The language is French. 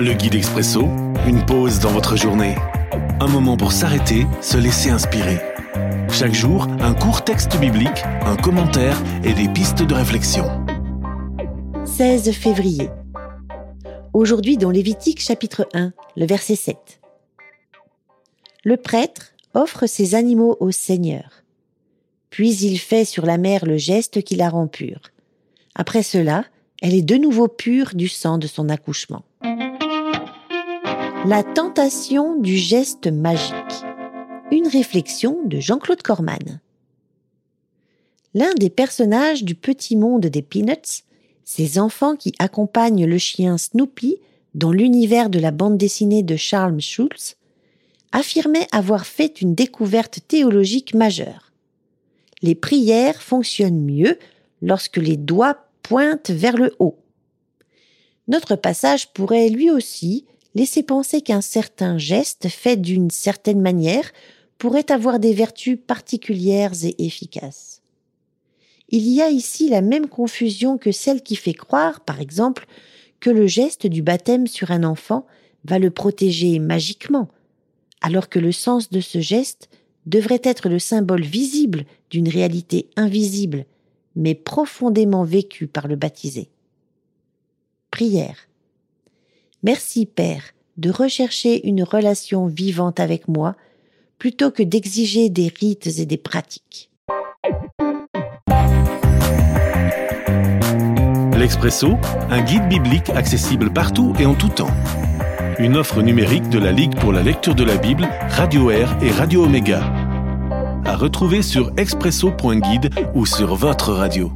Le guide expresso, une pause dans votre journée. Un moment pour s'arrêter, se laisser inspirer. Chaque jour, un court texte biblique, un commentaire et des pistes de réflexion. 16 février. Aujourd'hui dans Lévitique chapitre 1, le verset 7. Le prêtre offre ses animaux au Seigneur. Puis il fait sur la mer le geste qui la rend pure. Après cela, elle est de nouveau pure du sang de son accouchement. La tentation du geste magique. Une réflexion de Jean-Claude Corman. L'un des personnages du petit monde des Peanuts, ces enfants qui accompagnent le chien Snoopy dans l'univers de la bande dessinée de Charles Schulz, affirmait avoir fait une découverte théologique majeure. Les prières fonctionnent mieux lorsque les doigts pointent vers le haut. Notre passage pourrait lui aussi laisser penser qu'un certain geste fait d'une certaine manière pourrait avoir des vertus particulières et efficaces. Il y a ici la même confusion que celle qui fait croire, par exemple, que le geste du baptême sur un enfant va le protéger magiquement, alors que le sens de ce geste devrait être le symbole visible d'une réalité invisible, mais profondément vécue par le baptisé. Prière. Merci Père de rechercher une relation vivante avec moi plutôt que d'exiger des rites et des pratiques. L'Expresso, un guide biblique accessible partout et en tout temps. Une offre numérique de la Ligue pour la lecture de la Bible, Radio Air et Radio Omega. À retrouver sur expresso.guide ou sur votre radio.